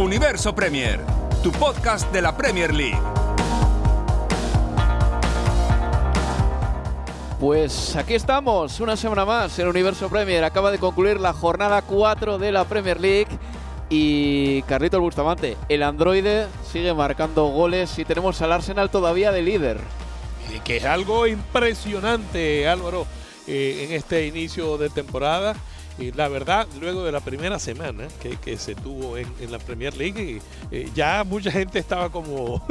Universo Premier, tu podcast de la Premier League. Pues aquí estamos, una semana más en Universo Premier. Acaba de concluir la jornada 4 de la Premier League. Y Carlitos Bustamante, el androide sigue marcando goles y tenemos al Arsenal todavía de líder. Que es algo impresionante, Álvaro, eh, en este inicio de temporada. Y la verdad, luego de la primera semana que, que se tuvo en, en la Premier League, eh, ya mucha gente estaba como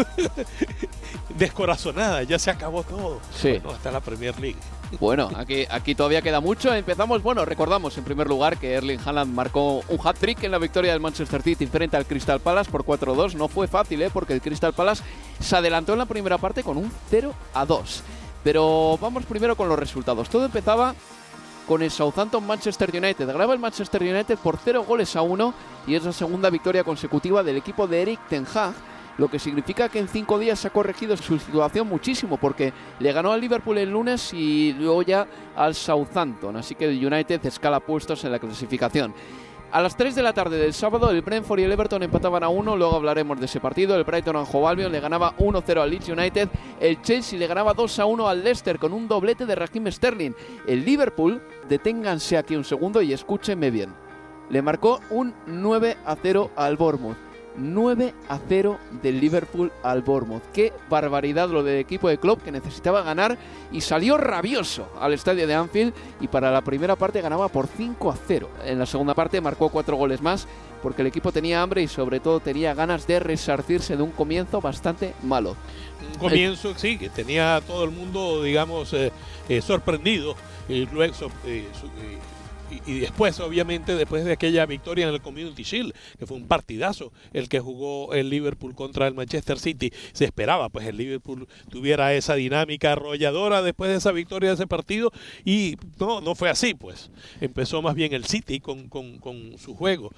descorazonada, ya se acabó todo. Sí. Bueno, hasta la Premier League. Bueno, aquí, aquí todavía queda mucho. Empezamos, bueno, recordamos en primer lugar que Erling Haaland marcó un hat-trick en la victoria del Manchester City frente al Crystal Palace por 4-2. No fue fácil, ¿eh? porque el Crystal Palace se adelantó en la primera parte con un 0-2. Pero vamos primero con los resultados. Todo empezaba con el Southampton Manchester United. Graba el Manchester United por 0 goles a 1 y es la segunda victoria consecutiva del equipo de Eric Ten Hag lo que significa que en cinco días se ha corregido su situación muchísimo, porque le ganó al Liverpool el lunes y luego ya al Southampton, así que el United escala puestos en la clasificación. A las 3 de la tarde del sábado, el Brentford y el Everton empataban a 1, luego hablaremos de ese partido. El Brighton Hove Albion le ganaba 1-0 al Leeds United, el Chelsea le ganaba 2-1 al Leicester con un doblete de Raheem Sterling. El Liverpool, deténganse aquí un segundo y escúchenme bien, le marcó un 9-0 al Bournemouth. 9 a 0 del Liverpool al Bournemouth. Qué barbaridad lo del equipo de Klopp que necesitaba ganar y salió rabioso al estadio de Anfield y para la primera parte ganaba por 5 a 0. En la segunda parte marcó 4 goles más porque el equipo tenía hambre y sobre todo tenía ganas de resarcirse de un comienzo bastante malo. Un comienzo, sí, que tenía todo el mundo, digamos, eh, eh, sorprendido. Y luego, eh, y, después, obviamente, después de aquella victoria en el Community Shield, que fue un partidazo el que jugó el Liverpool contra el Manchester City, se esperaba pues el Liverpool tuviera esa dinámica arrolladora después de esa victoria de ese partido y no, no fue así, pues. Empezó más bien el City con, con, con su juego.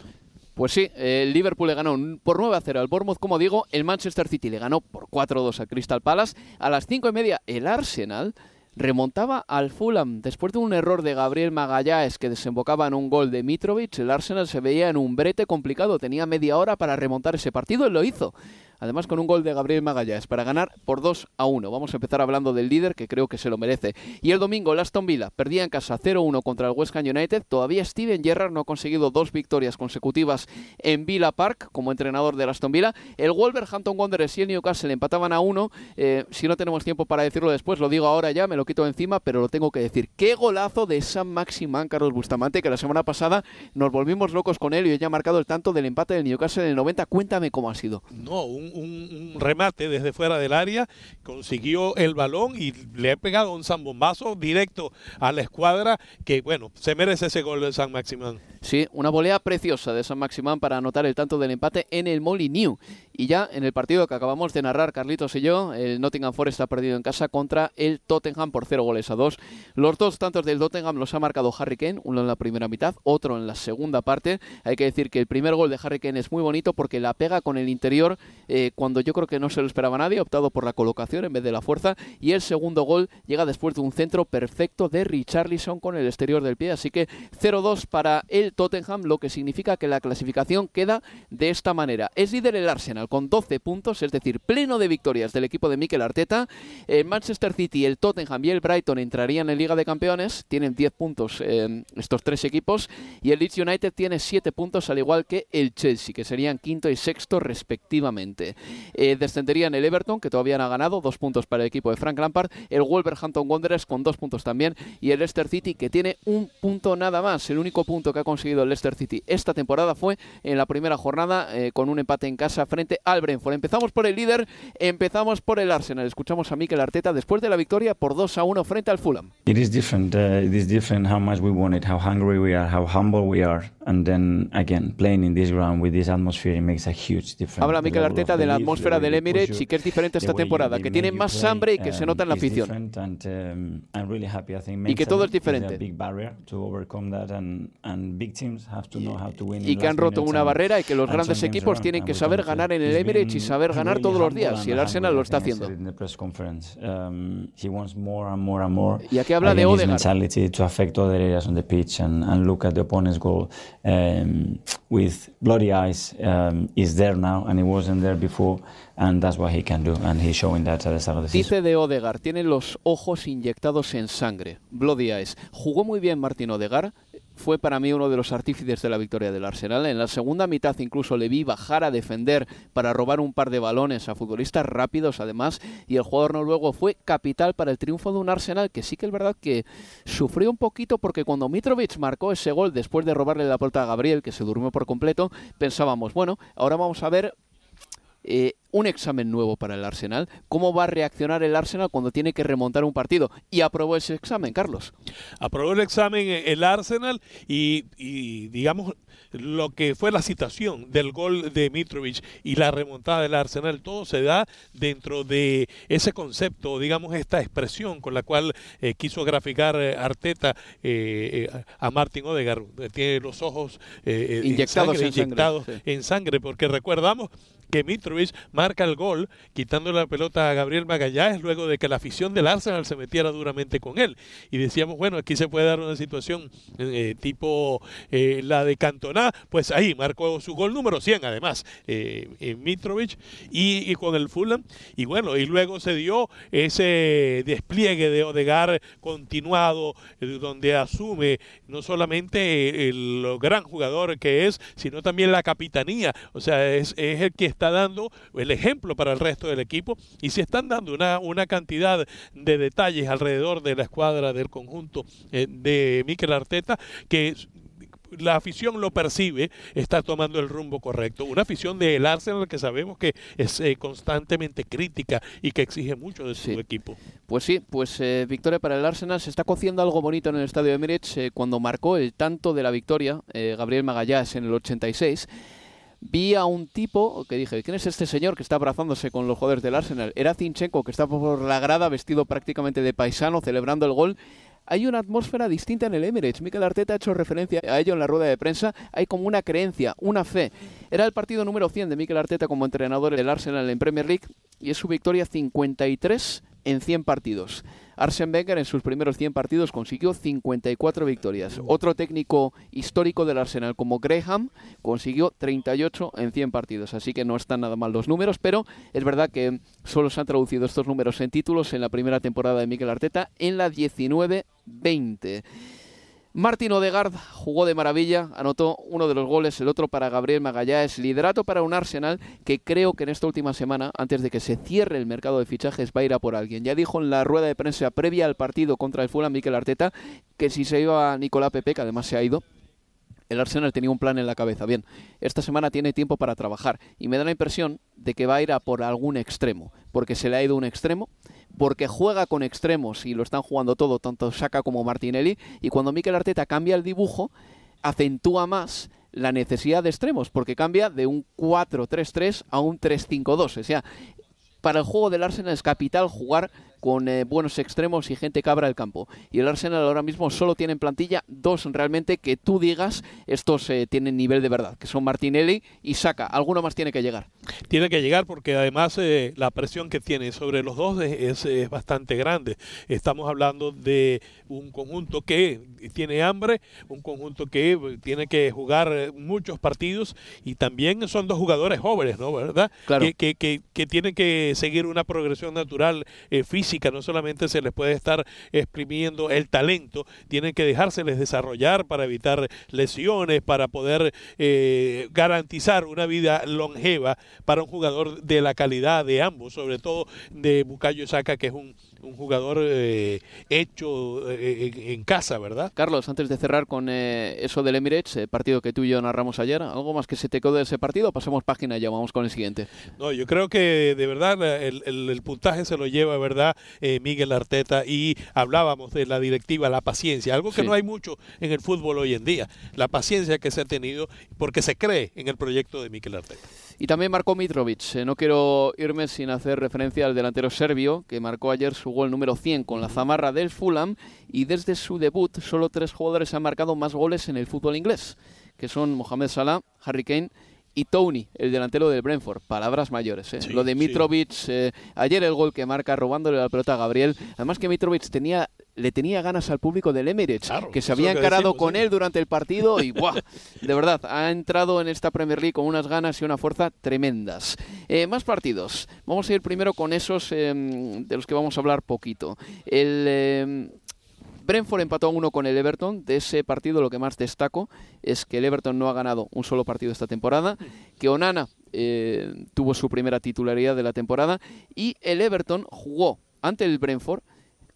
Pues sí, el Liverpool le ganó por 9 a 0 al Bournemouth, como digo, el Manchester City le ganó por 4 a 2 al Crystal Palace. A las 5 y media el Arsenal remontaba al Fulham después de un error de Gabriel Magallanes que desembocaba en un gol de Mitrovic. El Arsenal se veía en un brete complicado, tenía media hora para remontar ese partido y lo hizo. Además con un gol de Gabriel Magallanes para ganar por 2 a 1. Vamos a empezar hablando del líder que creo que se lo merece. Y el domingo el Aston Villa perdía en casa 0-1 contra el West Ham United. Todavía Steven Gerrard no ha conseguido dos victorias consecutivas en Villa Park como entrenador del Aston Villa. El Wolverhampton Wanderers y el Newcastle empataban a 1. Eh, si no tenemos tiempo para decirlo después, lo digo ahora ya, me lo quito encima, pero lo tengo que decir. Qué golazo de San Maximán Carlos Bustamante, que la semana pasada nos volvimos locos con él y hoy ha marcado el tanto del empate del Newcastle en el 90. Cuéntame cómo ha sido. No, un, un- remate desde fuera del área, consiguió el balón y le ha pegado un zambombazo directo a la escuadra que, bueno, se merece ese gol de San Maximán. Sí, una volea preciosa de San Maximán para anotar el tanto del empate en el Molineux. Y ya en el partido que acabamos de narrar Carlitos y yo, el Nottingham Forest ha perdido en casa contra el Tottenham por 0 goles a 2. Los dos tantos del Tottenham los ha marcado Harry Kane, uno en la primera mitad, otro en la segunda parte. Hay que decir que el primer gol de Harry Kane es muy bonito porque la pega con el interior eh, cuando yo creo que no se lo esperaba nadie, optado por la colocación en vez de la fuerza. Y el segundo gol llega después de un centro perfecto de Richarlison con el exterior del pie. Así que 0-2 para el Tottenham, lo que significa que la clasificación queda de esta manera. Es líder el Arsenal Con 12 puntos, es decir, pleno de victorias del equipo de Mikel Arteta. El Manchester City, el Tottenham y el Brighton entrarían en Liga de Campeones, tienen 10 puntos eh, estos tres equipos, y el Leeds United tiene 7 puntos, al igual que el Chelsea, que serían quinto y sexto respectivamente. Eh, descenderían el Everton, que todavía no ha ganado, dos puntos para el equipo de Frank Lampard, el Wolverhampton Wanderers con dos puntos también, y el Leicester City, que tiene un punto nada más. El único punto que ha conseguido el Leicester City esta temporada fue en la primera jornada eh, con un empate en casa frente al Brentford. Empezamos por el líder, empezamos por el Arsenal. Escuchamos a Mikel Arteta después de la victoria por 2 a 1 frente al Fulham. It is different. Uh, it is different how much we want it, how hungry we are, how humble we are, and then again playing in this ground with this atmosphere it makes a huge difference. Habla Mikel Arteta de la atmósfera del Emirates y que es diferente esta temporada, que tiene más hambre y que se nota en la afición. Y que todo es diferente. Y que han roto una barrera y que los grandes equipos tienen que saber ganar en el Emirates y saber ganar todos los días. Y el Arsenal lo está haciendo. Um, y aquí habla de Odegaard. to affect other areas on the pitch and, and look at the opponent's goal with bloody eyes is there now and it wasn't there before and that's what he can do and he's showing that at the start of the season. Dice de Odegaard, tiene los ojos inyectados en sangre, bloody eyes. Jugó muy bien Martín Odegaard, fue para mí uno de los artífices de la victoria del Arsenal. En la segunda mitad incluso le vi bajar a defender para robar un par de balones a futbolistas rápidos además y el jugador noruego fue capital para el triunfo de un Arsenal que sí que es verdad que sufrió un poquito porque cuando Mitrovic marcó ese gol después de robarle la puerta a Gabriel que se durmió por completo pensábamos bueno ahora vamos a ver eh, un examen nuevo para el Arsenal. ¿Cómo va a reaccionar el Arsenal cuando tiene que remontar un partido? Y aprobó ese examen, Carlos. Aprobó el examen el Arsenal y, y digamos lo que fue la citación del gol de Mitrovic y la remontada del Arsenal, todo se da dentro de ese concepto, digamos, esta expresión con la cual eh, quiso graficar eh, Arteta eh, a Martin Odegaard. Tiene los ojos inyectados, en, sangre, inyectados en sangre, porque recordamos que Mitrovic marca el gol quitando la pelota a Gabriel Magallanes luego de que la afición del Arsenal se metiera duramente con él. Y decíamos, bueno, aquí se puede dar una situación tipo la de Cantona pues ahí marcó su gol número 100 además, eh, Mitrovic y, con el Fulham. Y bueno, y luego se dio ese despliegue de Odegar continuado, eh, donde asume no solamente el, gran jugador que es, sino también la capitanía. O sea, es, el que está dando el ejemplo para el resto del equipo y se están dando una, una cantidad de detalles alrededor de la escuadra del conjunto eh, de Mikel Arteta que la afición lo percibe, está tomando el rumbo correcto. Una afición del Arsenal que sabemos que es eh, constantemente crítica y que exige mucho de su equipo. Pues sí, pues eh, victoria para el Arsenal. Se está cociendo algo bonito en el estadio de Emirates eh, cuando marcó el tanto de la victoria Gabriel Magallanes en el 86 vi a un tipo que dije, ¿quién es este señor que está abrazándose con los jugadores del Arsenal? Era Zinchenko, que está por la grada vestido prácticamente de paisano, celebrando el gol hay una atmósfera distinta en el Emirates. Mikel Arteta ha hecho referencia a ello en la rueda de prensa. Hay como una creencia, una fe. Era el partido número 100 de Mikel Arteta como entrenador del Arsenal en Premier League y es su victoria 53 en 100 partidos. Arsene Wenger en sus primeros 100 partidos consiguió 54 victorias. Otro técnico histórico del Arsenal como Graham consiguió 38 en 100 partidos. Así que no están nada mal los números, pero es verdad que solo se han traducido estos números en títulos en la primera temporada de Mikel Arteta en la 19-20. Martín Odegaard jugó de maravilla, anotó uno de los goles, el otro para Gabriel Magallanes, liderato para un Arsenal que creo que en esta última semana, antes de que se cierre el mercado de fichajes, va a ir a por alguien. Ya dijo en la rueda de prensa previa al partido contra el Fulham Mikel Arteta que si se iba a Nicolás Pepe, que además se ha ido, el Arsenal tenía un plan en la cabeza. Bien, esta semana tiene tiempo para trabajar y me da la impresión de que va a ir a por algún extremo, porque se le ha ido un extremo porque juega con extremos y lo están jugando todo, tanto Saka como Martinelli, y cuando Mikel Arteta cambia el dibujo, acentúa más la necesidad de extremos, porque cambia de un 4-3-3 a un 3-5-2. O sea, para el juego del Arsenal es capital jugar con eh, buenos extremos y gente cabra el campo. Y el Arsenal ahora mismo solo tiene en plantilla dos realmente que tú digas estos eh, tienen nivel de verdad, que son Martinelli y Saka. Alguno más tiene que llegar. Tiene que llegar porque además eh, la presión que tiene sobre los dos es, es, bastante grande. Estamos hablando de un conjunto que tiene hambre, un conjunto que tiene que jugar muchos partidos y también son dos jugadores jóvenes, ¿no? ¿Verdad? Claro. Que, que, que, tienen que seguir una progresión natural eh, no solamente se les puede estar exprimiendo el talento, tienen que dejárseles desarrollar para evitar lesiones, para poder eh, garantizar una vida longeva para un jugador de la calidad de ambos, sobre todo de Bukayo Saka, que es un un jugador eh, hecho eh, en casa, ¿verdad? Carlos, antes de cerrar con eh, eso del Emirates, eh, partido que tú y yo narramos ayer, ¿algo más que se te quedó de ese partido? Pasemos página y ya vamos con el siguiente. No, yo creo que de verdad el, el, el puntaje se lo lleva, ¿verdad? Eh, Miguel Arteta y hablábamos de la directiva, la paciencia, algo que Sí. no hay mucho en el fútbol hoy en día, la paciencia que se ha tenido porque se cree en el proyecto de Miguel Arteta. Y también marcó Mitrovic. Eh, no quiero irme sin hacer referencia al delantero serbio que marcó ayer su gol número 100 con la zamarra del Fulham y desde su debut solo tres jugadores han marcado más goles en el fútbol inglés, que son Mohamed Salah, Harry Kane y Tony, el delantero del Brentford. Palabras mayores. ¿eh? Sí, Lo de sí. Mitrovic, eh, ayer el gol que marca robándole la pelota a Gabriel. Además que Mitrovic tenía le tenía ganas al público del Emirates, Claro, que se había encarado decimos, con sí. él durante el partido y ¡buah! De verdad, ha entrado en esta Premier League con unas ganas y una fuerza tremendas. Eh, más partidos. Vamos a ir primero con esos eh, de los que vamos a hablar poquito. El eh, Brentford empató a uno con el Everton. De ese partido lo que más destaco es que el Everton no ha ganado un solo partido esta temporada, que Onana eh, tuvo su primera titularidad de la temporada y el Everton jugó ante el Brentford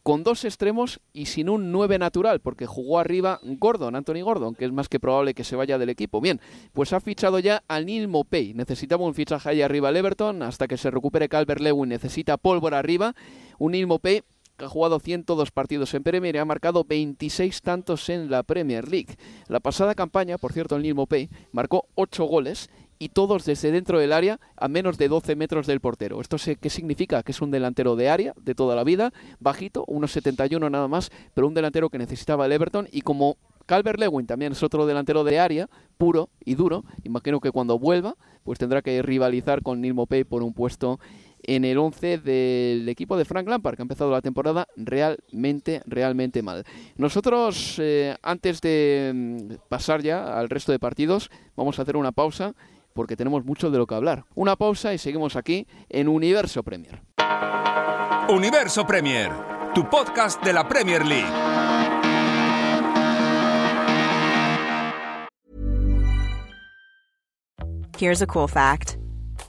con dos extremos y sin un 9 natural, porque jugó arriba Gordon, Anthony Gordon, que es más que probable que se vaya del equipo. Bien, pues ha fichado ya a Neil Mopey. Necesitaba un fichaje ahí arriba el Everton, hasta que se recupere Calvert Lewin necesita pólvora arriba. Un Neil Mopey ha jugado 102 partidos en Premier y ha marcado 26 tantos en la Premier League. La pasada campaña, por cierto, el Neil Mopey marcó 8 goles y todos desde dentro del área a menos de 12 metros del portero. ¿Esto qué significa? Que es un delantero de área de toda la vida, bajito, unos 71 nada más, pero un delantero que necesitaba el Everton y como Calvert Lewin también es otro delantero de área, puro y duro, imagino que cuando vuelva pues tendrá que rivalizar con Neil Mopey por un puesto en el 11 del equipo de Frank Lampard, que ha empezado la temporada realmente, realmente mal. Nosotros, eh, antes de mm, pasar ya al resto de partidos, vamos a hacer una pausa porque tenemos mucho de lo que hablar. Una pausa y seguimos aquí en Universo Premier. Universo Premier, tu podcast de la Premier League. Here's a cool fact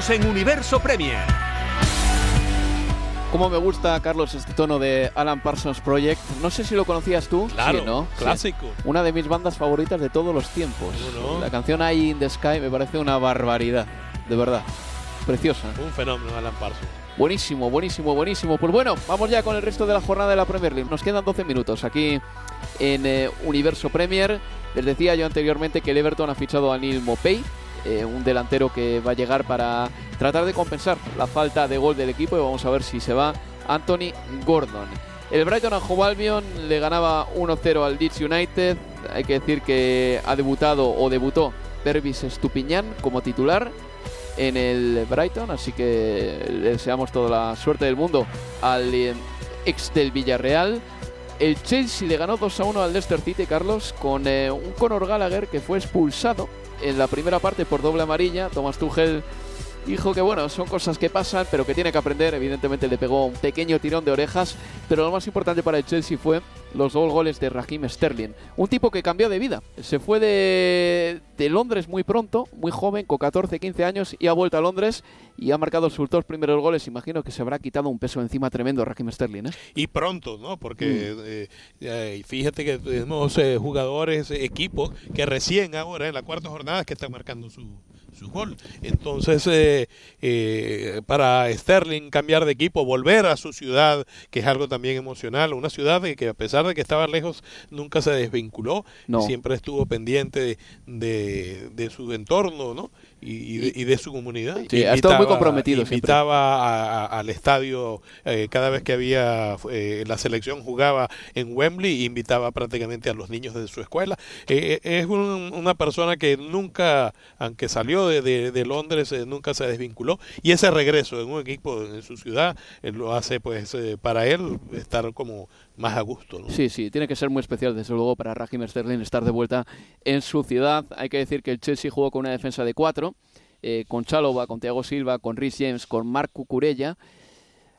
Estamos en Universo Premier. Cómo me gusta, Carlos, este tono de Alan Parsons Project. No sé si lo conocías tú. Claro, Sí, ¿no? Sí. clásico. Una de mis bandas favoritas de todos los tiempos. ¿Cómo no? La canción Eye in the Sky me parece una barbaridad. De verdad. Preciosa. Un fenómeno, Alan Parsons. Buenísimo, buenísimo, buenísimo. Pues bueno, vamos ya con el resto de la jornada de la Premier League. Nos quedan 12 minutos aquí en eh, Universo Premier. Les decía yo anteriormente que el Everton ha fichado a Neil Mopey, eh, un delantero que va a llegar para tratar de compensar la falta de gol del equipo y vamos a ver si se va Anthony Gordon. El Brighton Hove Albion le ganaba 1-0 al Leeds United. Hay que decir que ha debutado o debutó Pervis Estupiñán como titular en el Brighton, así que le deseamos toda la suerte del mundo al eh, ex del Villarreal. El Chelsea le ganó 2 a 1 al Leicester City, Carlos, con eh, un Conor Gallagher que fue expulsado en la primera parte por doble amarilla. Thomas Tuchel dijo que bueno, son cosas que pasan, pero que tiene que aprender. Evidentemente le pegó un pequeño tirón de orejas, pero lo más importante para el Chelsea fue los dos goles de Raheem Sterling. Un tipo que cambió de vida. Se fue de, de Londres muy pronto, muy joven, con 14, 15 años, y ha vuelto a Londres y ha marcado sus dos primeros goles. Imagino que se habrá quitado un peso encima tremendo Raheem Sterling. ¿eh? Y pronto, ¿no? Porque Mm. eh, eh, fíjate que tenemos jugadores, equipos que recién ahora en la cuarta jornada es que están marcando su, su gol. Entonces, eh, eh, para Sterling cambiar de equipo, volver a su ciudad, que es algo también emocional, una ciudad que a pesar de que estaba lejos, nunca se desvinculó, No. siempre estuvo pendiente de, de, de su entorno, ¿no? Y, y de, y de su comunidad. Sí, ha estado muy comprometido. Invitaba a- a- al estadio eh, cada vez que había eh, la selección jugaba en Wembley, invitaba prácticamente a los niños de su escuela. Eh, eh, es un- una persona que nunca, aunque salió de, de- de Londres, eh, nunca se desvinculó. Y ese regreso en un equipo en su ciudad lo hace, pues, eh, para él estar como más a gusto. ¿no? Sí, sí, tiene que ser muy especial, desde luego, para Raheem Sterling estar de vuelta en su ciudad. Hay que decir que el Chelsea jugó con una defensa de cuatro, eh, con Chalova, con Thiago Silva, con Rhys James, con Marc Cucurella,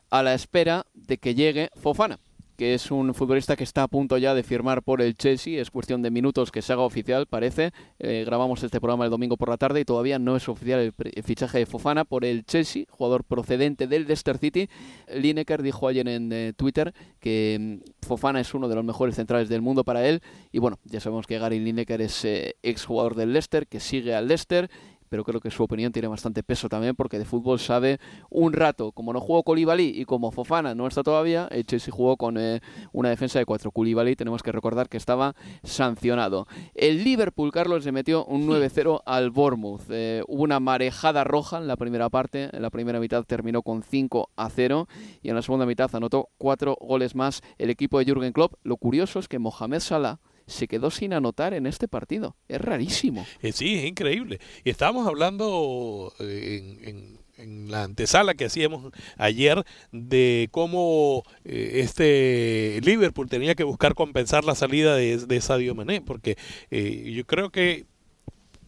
a la espera de que llegue Fofana, que es un futbolista que está a punto ya de firmar por el Chelsea. Es cuestión de minutos que se haga oficial, parece. Eh, grabamos este programa el domingo por la tarde y todavía no es oficial el, fichaje de Fofana por el Chelsea, jugador procedente del Leicester City. Lineker dijo ayer en eh, Twitter que mm, Fofana es uno de los mejores centrales del mundo para él. Y bueno, ya sabemos que Gary Lineker es eh, exjugador del Leicester, que sigue al Leicester pero creo que su opinión tiene bastante peso también porque de fútbol sabe un rato. Como no jugó Koulibaly y como Fofana no está todavía, el Chelsea jugó con eh, una defensa de cuatro. Koulibaly tenemos que recordar que estaba sancionado. El Liverpool, Carlos, le metió un 9-0 al Bournemouth. Eh, hubo una marejada roja en la primera parte. En la primera mitad terminó con 5 a 0 y en la segunda mitad anotó cuatro goles más el equipo de Jürgen Klopp. Lo curioso es que Mohamed Salah se quedó sin anotar en este partido. Es rarísimo. Eh, sí, es increíble. Y estábamos hablando eh, en, en- en la antesala que hacíamos ayer de cómo eh, este Liverpool tenía que buscar compensar la salida de, de Sadio Mané, porque eh, yo creo que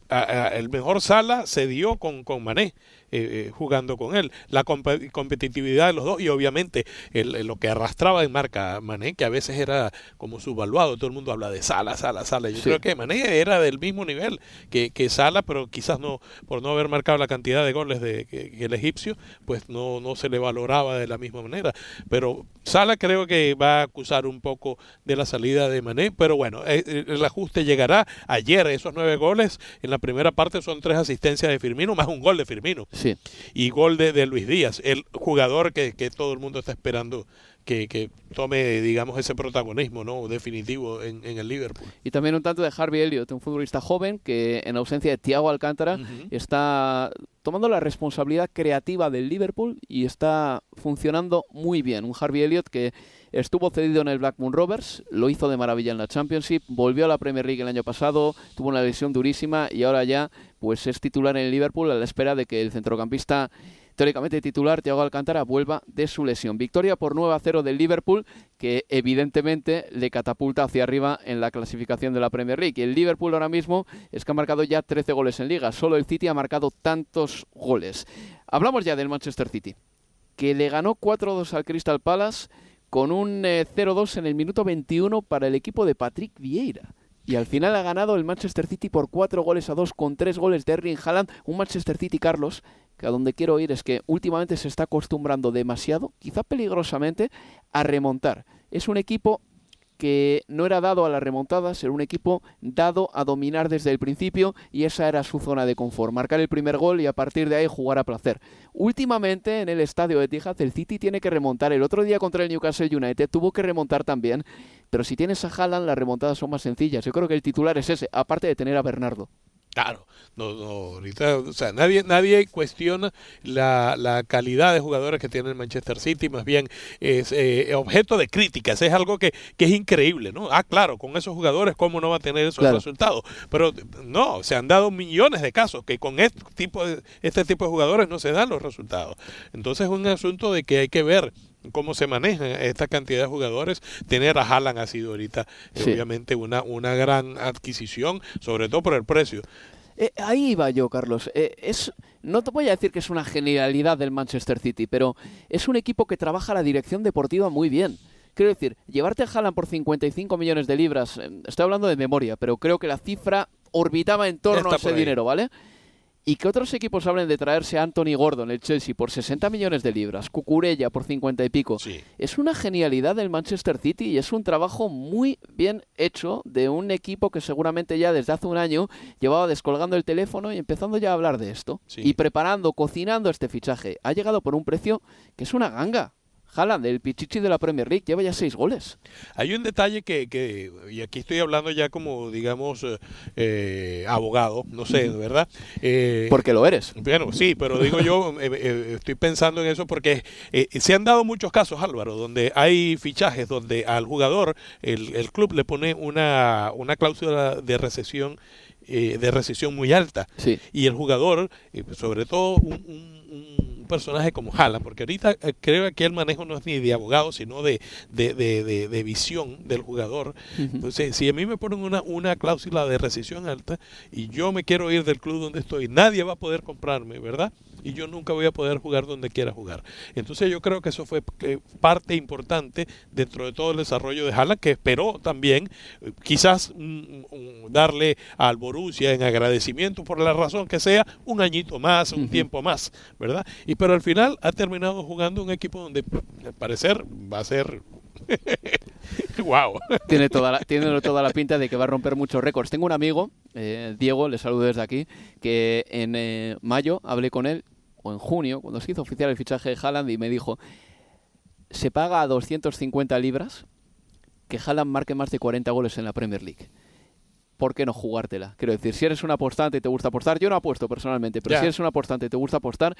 a- el mejor Sala se dio con, con Mané. Eh, eh, jugando con él, la compe- competitividad de los dos y obviamente el- el- lo que arrastraba en marca Mané, que a veces era como subvaluado, todo el mundo habla de Sala, Sala, Sala, yo Sí. creo que Mané era del mismo nivel que, que Sala, pero quizás no, por no haber marcado la cantidad de goles de, que, que el egipcio, pues no, no se le valoraba de la misma manera, pero Sala creo que va a acusar un poco de la salida de Mané, pero bueno, eh, eh, el ajuste llegará. Ayer, esos nueve goles, en la primera parte son tres asistencias de Firmino, más un gol de Firmino. Sí. Y gol de, de Luis Díaz, el jugador que, que todo el mundo está esperando que, que tome, digamos, ese protagonismo no definitivo en, en el Liverpool. Y también un tanto de Harvey Elliott, un futbolista joven que en ausencia de Thiago Alcántara está tomando la responsabilidad creativa del Liverpool y está funcionando muy bien. Un Harvey Elliott que estuvo cedido en el Blackburn Rovers, lo hizo de maravilla en la Championship, volvió a la Premier League el año pasado, tuvo una lesión durísima y ahora ya pues es titular en el Liverpool a la espera de que el centrocampista teóricamente titular Thiago Alcántara vuelva de su lesión. Victoria por 9 a 0 del Liverpool que evidentemente le catapulta hacia arriba en la clasificación de la Premier League. El Liverpool ahora mismo es que ha marcado ya 13 goles en liga. Solo el City ha marcado tantos goles. Hablamos ya del Manchester City, que le ganó 4-2 al Crystal Palace con un eh, 0-2 en el minuto 21 para el equipo de Patrick Vieira. Y al final ha ganado el Manchester City por 4 goles a 2 con 3 goles de Erling Haaland. Un Manchester City, Carlos, que a donde quiero ir es que últimamente se está acostumbrando demasiado, quizá peligrosamente, a remontar. Es un equipo que no era dado a las remontadas, era un equipo dado a dominar desde el principio y esa era su zona de confort, marcar el primer gol y a partir de ahí jugar a placer. Últimamente en el estadio de Etihad el City tiene que remontar, el otro día contra el Newcastle United tuvo que remontar también, pero si tienes a Haaland las remontadas son más sencillas. Yo creo que el titular es ese, aparte de tener a Bernardo. Claro, no, no, ahorita, o sea, nadie, nadie cuestiona la, la calidad de jugadores que tiene el Manchester City, más bien es eh, objeto de críticas, es algo que, que, es increíble, ¿no? Ah, claro, con esos jugadores, ¿cómo no va a tener esos claro. resultados? Pero no, se han dado millones de casos que con este tipo, de, este tipo de jugadores no se dan los resultados. Entonces es un asunto de que hay que ver cómo se maneja esta cantidad de jugadores. Tener a Haaland ha sido ahorita sí. obviamente una, una gran adquisición, sobre todo por el precio. Eh, ahí iba yo, Carlos. Eh, es, no te voy a decir que es una genialidad del Manchester City, pero es un equipo que trabaja la dirección deportiva muy bien. Quiero decir, llevarte a Haaland por 55 millones de libras, eh, estoy hablando de memoria, pero creo que la cifra orbitaba en torno a ese dinero, ¿vale? Y que otros equipos hablen de traerse a Anthony Gordon, el Chelsea, por 60 millones de libras, Cucurella por 50 y pico. Sí. Es una genialidad del Manchester City y es un trabajo muy bien hecho de un equipo que seguramente ya desde hace un año llevaba descolgando el teléfono y empezando ya a hablar de esto. Sí. Y preparando, cocinando este fichaje. Ha llegado por un precio que es una ganga. Haaland, el pichichi de la Premier League, lleva ya seis goles. Hay un detalle que, que y aquí estoy hablando ya como, digamos, eh, eh, abogado, no sé, ¿verdad? Eh, porque lo eres. Bueno, sí, pero digo yo, eh, estoy pensando en eso porque eh, se han dado muchos casos, Álvaro, donde hay fichajes donde al jugador el, el club le pone una, una cláusula de recesión eh, de recesión muy alta. Sí. Y el jugador, eh, sobre todo un, un, un, personaje como Haaland, porque ahorita eh, creo que el manejo no es ni de abogado, sino de, de, de, de, de visión del jugador. Uh -huh. Entonces, si a mí me ponen una, una cláusula de recesión alta y yo me quiero ir del club donde estoy, nadie va a poder comprarme, ¿verdad? Y yo nunca voy a poder jugar donde quiera jugar. Entonces yo creo que eso fue eh, parte importante dentro de todo el desarrollo de Haaland, que esperó también eh, quizás um, um, darle al Borussia en agradecimiento por la razón que sea un añito más, un uh -huh. tiempo más, ¿verdad? Y pero al final ha terminado jugando un equipo donde al parecer va a ser wow. Tiene toda, la, tiene toda la pinta de que va a romper muchos récords. Tengo un amigo, eh, Diego, le saludo desde aquí, que en eh, mayo hablé con él, o en junio, cuando se hizo oficial el fichaje de Haaland, y me dijo, se paga a 250 libras que Haaland marque más de 40 goles en la Premier League. ¿por qué no jugártela? Quiero decir, si eres un apostante y te gusta apostar, yo no apuesto personalmente, pero yeah. si eres un apostante y te gusta apostar,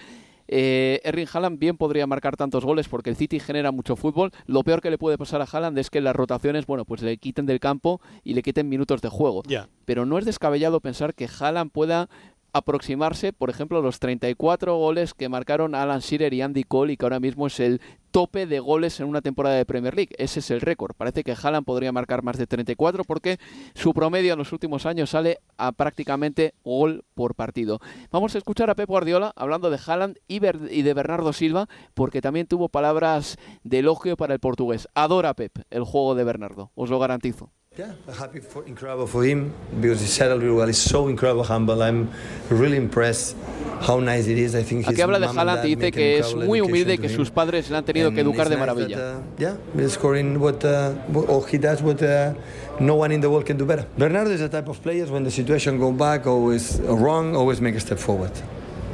eh, Erling Haaland bien podría marcar tantos goles porque el City genera mucho fútbol. Lo peor que le puede pasar a Haaland es que las rotaciones, bueno, pues le quiten del campo y le quiten minutos de juego. Yeah. Pero no es descabellado pensar que Haaland pueda aproximarse, por ejemplo, los 34 goles que marcaron Alan Shearer y Andy Cole y que ahora mismo es el tope de goles en una temporada de Premier League. Ese es el récord. Parece que Haaland podría marcar más de 34 porque su promedio en los últimos años sale a prácticamente gol por partido. Vamos a escuchar a Pep Guardiola hablando de Haaland y de Bernardo Silva porque también tuvo palabras de elogio para el portugués. Adora Pep el juego de Bernardo, os lo garantizo. Yeah, happy for incredible for him because he settled really well. He's so incredible humble. I'm really impressed how nice it is. I think Aquí habla de Haaland y dice que es muy humilde que sus padres le han tenido que educar de maravilla. That, uh, yeah, he's scoring what, uh, what he does what uh, no one in the world can do better. Bernardo is the type of player when the situation go back always wrong, always make a step forward.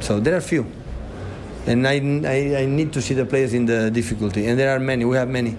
So there are few. And I, I, I need to see the players in the difficulty. And there are many, we have many.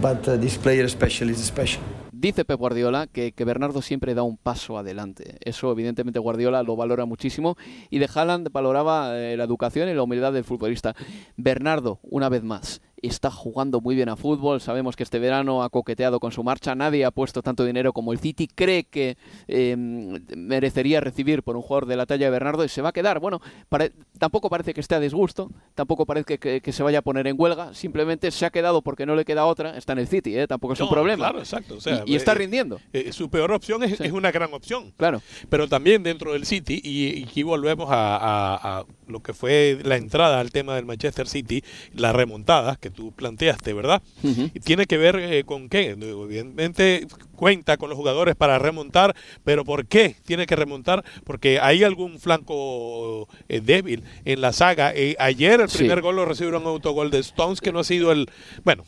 But uh, this player especially is special. Dice Pep Guardiola que, que, Bernardo siempre da un paso adelante. Eso evidentemente Guardiola lo valora muchísimo y de Haaland valoraba eh, la educación y la humildad del futbolista. Bernardo, una vez más, está jugando muy bien a fútbol. Sabemos que este verano ha coqueteado con su marcha. Nadie ha puesto tanto dinero como el City. Cree que eh, merecería recibir por un jugador de la talla de Bernardo y se va a quedar. Bueno, pare tampoco parece que esté a disgusto. Tampoco parece que, que, que, se vaya a poner en huelga. Simplemente se ha quedado porque no le queda otra. Está en el City, ¿eh? tampoco es no, un problema. Claro, exacto. O sea, y, y, está rindiendo. Eh, su peor opción es, sí. es, una gran opción. Claro. Pero también dentro del City, y, y aquí volvemos a, a, a, lo que fue la entrada al tema del Manchester City, la remontada, que que tú planteaste, ¿verdad? Y tiene que ver eh, con qué. Evidentemente cuenta con los jugadores para remontar, pero ¿por qué tiene que remontar? Porque hay algún flanco eh, débil en la saga. Eh, ayer el primer gol lo recibió un autogol de Stones, que no ha sido el... Bueno,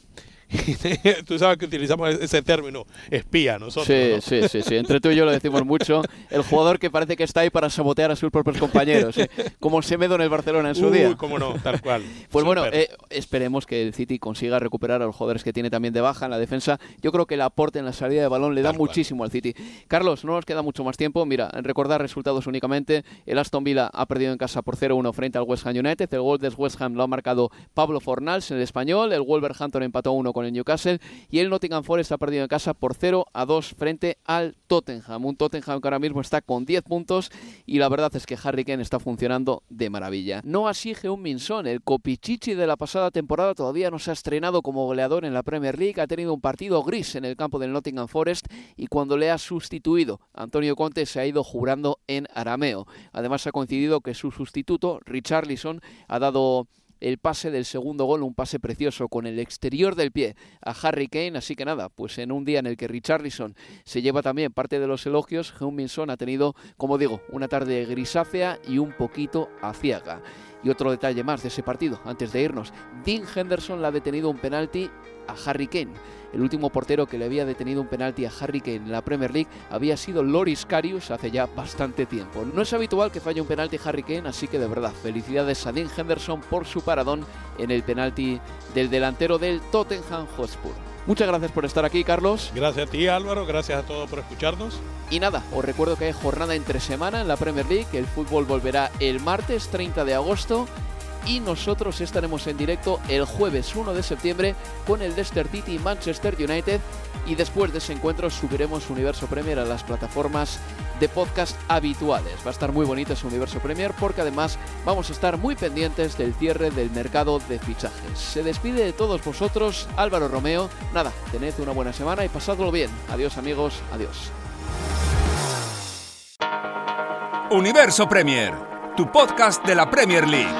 tú sabes que utilizamos ese término, espía, nosotros. Sí, sí, sí, sí, entre tú y yo lo decimos mucho. El jugador que parece que está ahí para sabotear a sus propios compañeros, ¿eh? como Semedo en el Barcelona en su Uy, día. cómo no, tal cual. Pues bueno, Súper. eh, esperemos que el City consiga recuperar a los jugadores que tiene también de baja en la defensa. Yo creo que el aporte en la salida de balón le da Tal cual. muchísimo al City. Carlos, no nos queda mucho más tiempo. Mira, recordar resultados únicamente. El Aston Villa ha perdido en casa por 0-1 frente al West Ham United. El gol del West Ham lo ha marcado Pablo Fornals en el español. El Wolverhampton empató 1 con el Newcastle. Y el Nottingham Forest ha perdido en casa por 0-2 frente al Tottenham. Un Tottenham que ahora mismo está con 10 puntos. Y la verdad es que Harry Kane está funcionando de maravilla. No así Heung Min Son, el copichichi de la pasada temporada, todavía no se ha estrenado como goleador en la Premier League. Ha tenido un partido gris en el campo del Nottingham Forest y cuando le ha sustituido Antonio Conte se ha ido jurando en arameo. Además ha coincidido que su sustituto, Richarlison, ha dado el pase del segundo gol, un pase precioso con el exterior del pie a Harry Kane, así que nada, pues en un día en el que Richarlison se lleva también parte de los elogios, Heung-min ha tenido, como digo, una tarde grisácea y un poquito aciaga. Y otro detalle más de ese partido, antes de irnos, Dean Henderson le ha detenido un penalti a Harry Kane. El último portero que le había detenido un penalti a Harry Kane en la Premier League había sido Loris Karius hace ya bastante tiempo. No es habitual que falle un penalti Harry Kane, así que de verdad, felicidades a Dean Henderson por su paradón en el penalti del delantero del Tottenham Hotspur. Muchas gracias por estar aquí, Carlos. Gracias a ti, Álvaro. Gracias a todos por escucharnos. Y nada, os recuerdo que hay jornada entre semana en la Premier League. El fútbol volverá el martes 30 de agosto. Y nosotros estaremos en directo el jueves 1 de septiembre con el Leicester City y Manchester United. Y después de ese encuentro subiremos Universo Premier a las plataformas de podcast habituales. Va a estar muy bonito ese Universo Premier porque además vamos a estar muy pendientes del cierre del mercado de fichajes. Se despide de todos vosotros Álvaro Romeo. Nada, tened una buena semana y pasadlo bien. Adiós amigos, adiós. Universo Premier, tu podcast de la Premier League.